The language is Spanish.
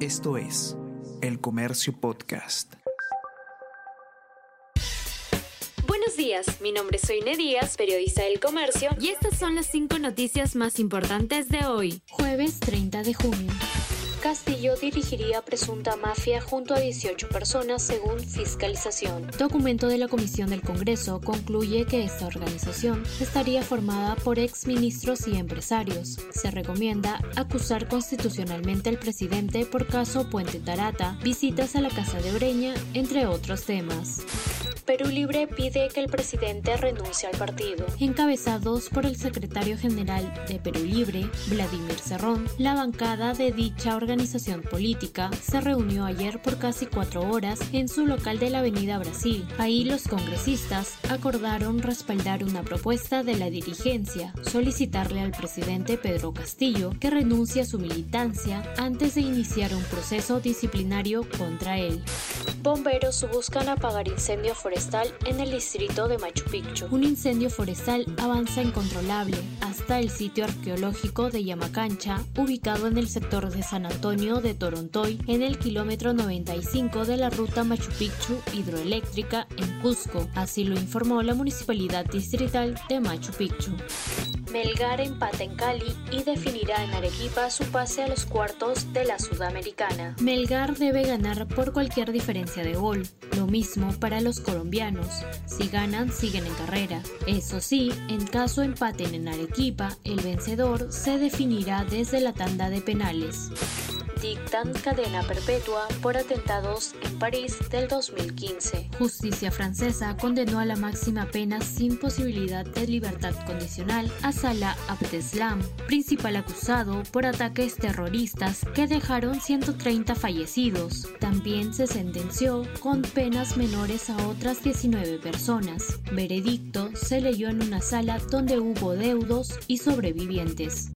Esto es El Comercio Podcast. Buenos días, mi nombre es Soine Díaz, periodista del Comercio, y estas son las cinco noticias más importantes de hoy, jueves 30 de junio. Castillo dirigiría presunta mafia junto a 18 personas según fiscalización. Documento de la Comisión del Congreso concluye que esta organización estaría formada por exministros y empresarios. Se recomienda acusar constitucionalmente al presidente por caso Puente Tarata, visitas a la Casa de Oreña, entre otros temas. Perú Libre pide que el presidente renuncie al partido. Encabezados por el secretario general de Perú Libre, Vladimir Cerrón, la bancada de dicha organización política se reunió ayer por casi cuatro horas en su local de la Avenida Brasil. Ahí los congresistas acordaron respaldar una propuesta de la dirigencia, solicitarle al presidente Pedro Castillo que renuncie a su militancia antes de iniciar un proceso disciplinario contra él. Bomberos buscan apagar incendio forestal en el distrito de Machu Picchu. Un incendio forestal avanza incontrolable hasta el sitio arqueológico de Yamacancha, ubicado en el sector de San Antonio de Torontoy, en el kilómetro 95 de la ruta Machu Picchu hidroeléctrica en Cusco. Así lo informó la Municipalidad Distrital de Machu Picchu. Melgar empata en Cali y definirá en Arequipa su pase a los cuartos de la Sudamericana. Melgar debe ganar por cualquier diferencia de gol. Lo mismo para los colombianos. Si ganan, siguen en carrera. Eso sí, en caso empaten en Arequipa, el vencedor se definirá desde la tanda de penales dictan cadena perpetua por atentados en París del 2015. Justicia francesa condenó a la máxima pena sin posibilidad de libertad condicional a Salah Abdeslam, principal acusado por ataques terroristas que dejaron 130 fallecidos. También se sentenció con penas menores a otras 19 personas. Veredicto se leyó en una sala donde hubo deudos y sobrevivientes.